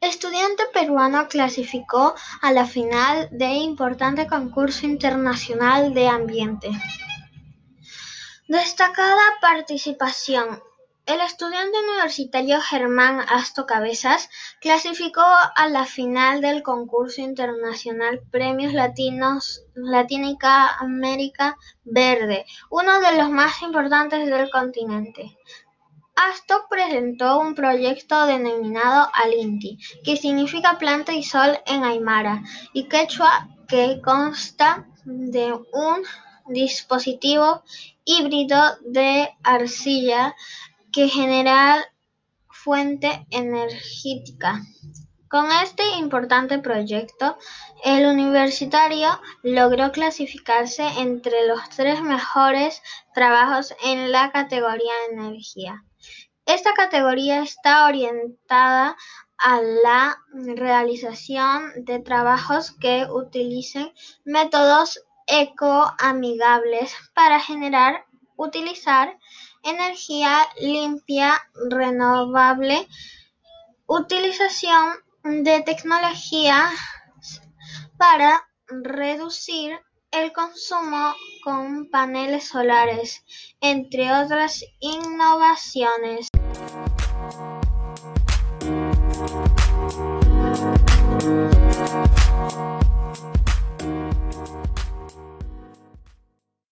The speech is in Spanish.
Estudiante peruano clasificó a la final de importante concurso internacional de ambiente. Destacada participación. El estudiante universitario Germán Asto Cabezas clasificó a la final del concurso internacional Premios Latinos Latínica América Verde, uno de los más importantes del continente. Asto presentó un proyecto denominado Alinti, que significa planta y sol en aymara y quechua, que consta de un dispositivo híbrido de arcilla que genera fuente energética. Con este importante proyecto, el universitario logró clasificarse entre los tres mejores trabajos en la categoría energía. Esta categoría está orientada a la realización de trabajos que utilicen métodos ecoamigables para generar, utilizar energía limpia, renovable, utilización de tecnologías para reducir el consumo con paneles solares, entre otras innovaciones.